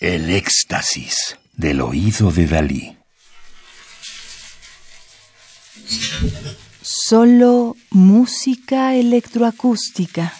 El éxtasis del oído de Dalí. Solo música electroacústica.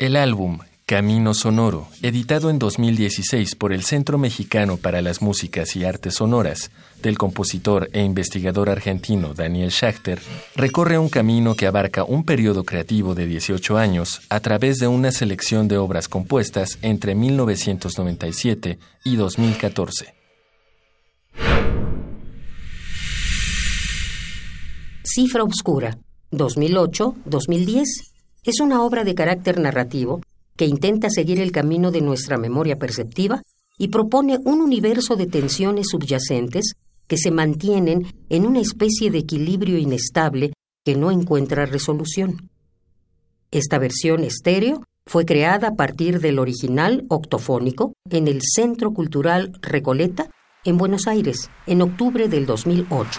El álbum Camino Sonoro, editado en 2016 por el Centro Mexicano para las Músicas y Artes Sonoras, del compositor e investigador argentino Daniel Schachter, recorre un camino que abarca un periodo creativo de 18 años a través de una selección de obras compuestas entre 1997 y 2014. Cifra Obscura, 2008-2010, es una obra de carácter narrativo que intenta seguir el camino de nuestra memoria perceptiva y propone un universo de tensiones subyacentes que se mantienen en una especie de equilibrio inestable que no encuentra resolución. Esta versión estéreo fue creada a partir del original octofónico en el Centro Cultural Recoleta, en Buenos Aires, en octubre del 2008.